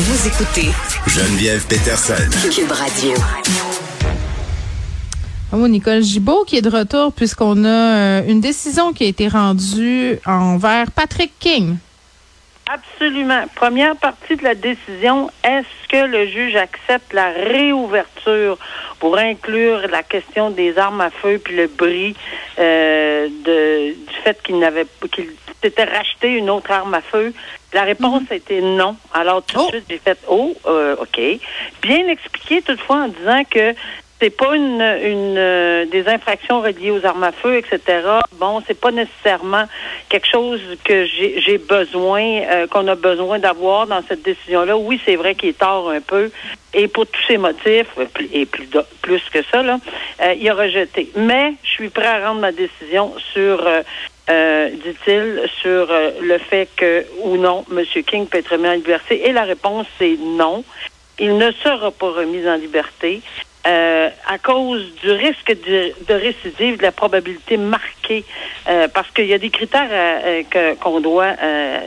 Vous écoutez Geneviève Peterson. Cube Radio. Bravo, Nicole Gibault qui est de retour puisqu'on a euh, une décision qui a été rendue envers Patrick King. Absolument. Première partie de la décision, est-ce que le juge accepte la réouverture pour inclure la question des armes à feu puis le bris euh, de, fait qu'il n'avait qu'il s'était racheté une autre arme à feu? La réponse a été non. Alors tout de Oh. suite, j'ai fait Oh, euh, OK. Bien expliqué toutefois en disant que c'est pas une, une euh, des infractions reliées aux armes à feu, etc. Bon, c'est pas nécessairement quelque chose que j'ai besoin, euh, qu'on a besoin d'avoir dans cette décision-là. Oui, c'est vrai qu'il est tard un peu, et pour tous ces motifs, et plus, plus que ça, là, euh, il a rejeté. Mais je suis prêt à rendre ma décision sur, euh, dit-il, sur euh, le fait que ou non, M. King peut être remis en liberté? Et la réponse, c'est non. Il ne sera pas remis en liberté. euh, à cause du risque de, récidive, de la probabilité marquée, euh, parce qu'il y a des critères qu'on doit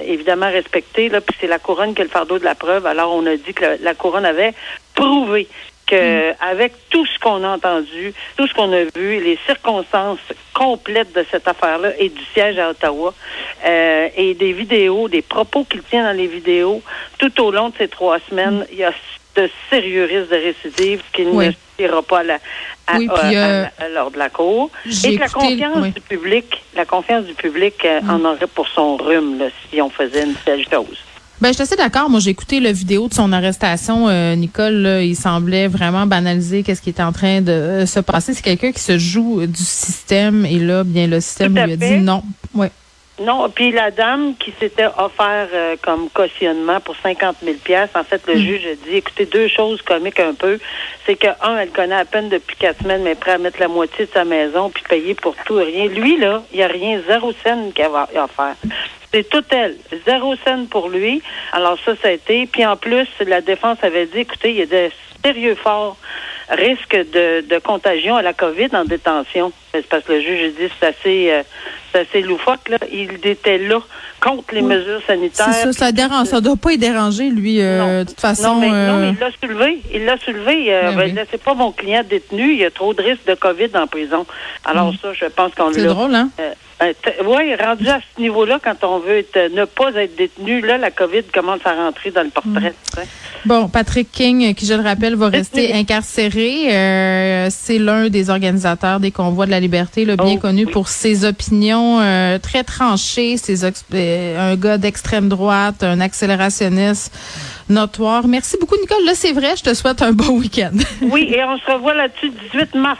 évidemment respecter. Là, puis c'est la couronne qui a le fardeau de la preuve. Alors on a dit que la couronne avait prouvé que avec tout ce qu'on a entendu, tout ce qu'on a vu, les circonstances complètes de cette affaire-là et du siège à Ottawa, euh, et des vidéos, des propos qu'il tient dans les vidéos, tout au long de ces trois semaines, il y a de sérieux risques de récidive qu'il Oui. ne suffira pas à la, à, Oui, à- puis, à- euh, à- lors de la cour. Et que la confiance oui. du public, la confiance du public euh, en aurait pour son rhume là, si on faisait une telle chose. Ben, je suis assez d'accord. Moi, j'ai écouté la vidéo de son arrestation. Euh, Nicole, là, il semblait vraiment banaliser qu'est-ce qui est en train de euh, se passer. C'est quelqu'un qui se joue du système et là, bien, le système lui a fait. dit non. Ouais. Non, puis la dame qui s'était offert euh, comme cautionnement pour 50 000 pièces, en fait, le Mm. juge a dit, écoutez, deux choses comiques un peu, c'est que un, elle connaît à peine depuis quatre semaines, mais est prêt à mettre la moitié de sa maison puis payer pour tout et rien. Lui là, il y a rien, zéro scène qu'il a à faire. C'est tout elle, zéro scène pour lui. Alors ça, ça a été. Puis en plus, la défense avait dit, écoutez, il y a de sérieux forts risques de, de contagion à la COVID en détention. C'est parce que le juge a dit c'est assez, euh, c'est assez loufoque. Là. Il était là contre les Oui. mesures sanitaires. C'est ça, ça dérange. Ça doit pas y déranger, lui, euh, de toute façon. Non, mais, non, euh, mais il l'a soulevé. Il l'a soulevé. Euh, Ben oui. laissez pas mon client détenu. Il y a trop de risques de COVID en prison. Alors Mm. ça, je pense qu'on c'est l'a. drôle, hein? Oui, rendu à ce niveau-là, quand on veut être- ne pas être détenu, là, la COVID commence à rentrer dans le portrait. sais. Bon, Patrick King, qui je le rappelle, va rester incarcéré. Euh, c'est l'un des organisateurs des convois de la liberté, là, bien Oh, connu oui. pour ses opinions euh, très tranchées. Ses euh, un gars d'extrême droite, un accélérationniste notoire. Merci beaucoup, Nicole. Là, c'est vrai. Je te souhaite un bon week-end. Oui, et on se revoit là-dessus le 18 mars.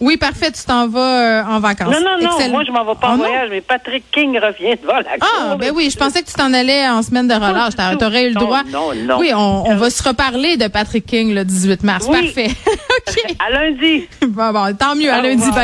Oui, parfait. Tu t'en vas euh, en vacances. Non, non, non, Excellent. moi je m'en vais pas Oh, en voyage, mais Patrick King revient devant la Ah, cour. ben oui, je pensais que tu t'en allais en semaine de relâche. Tout. T'aurais eu le droit. non, non. Oui, on, on va se reparler de Patrick King le 18 mars. Oui. Parfait. OK. À lundi. Bon, bon, tant mieux. À Au lundi. revoir.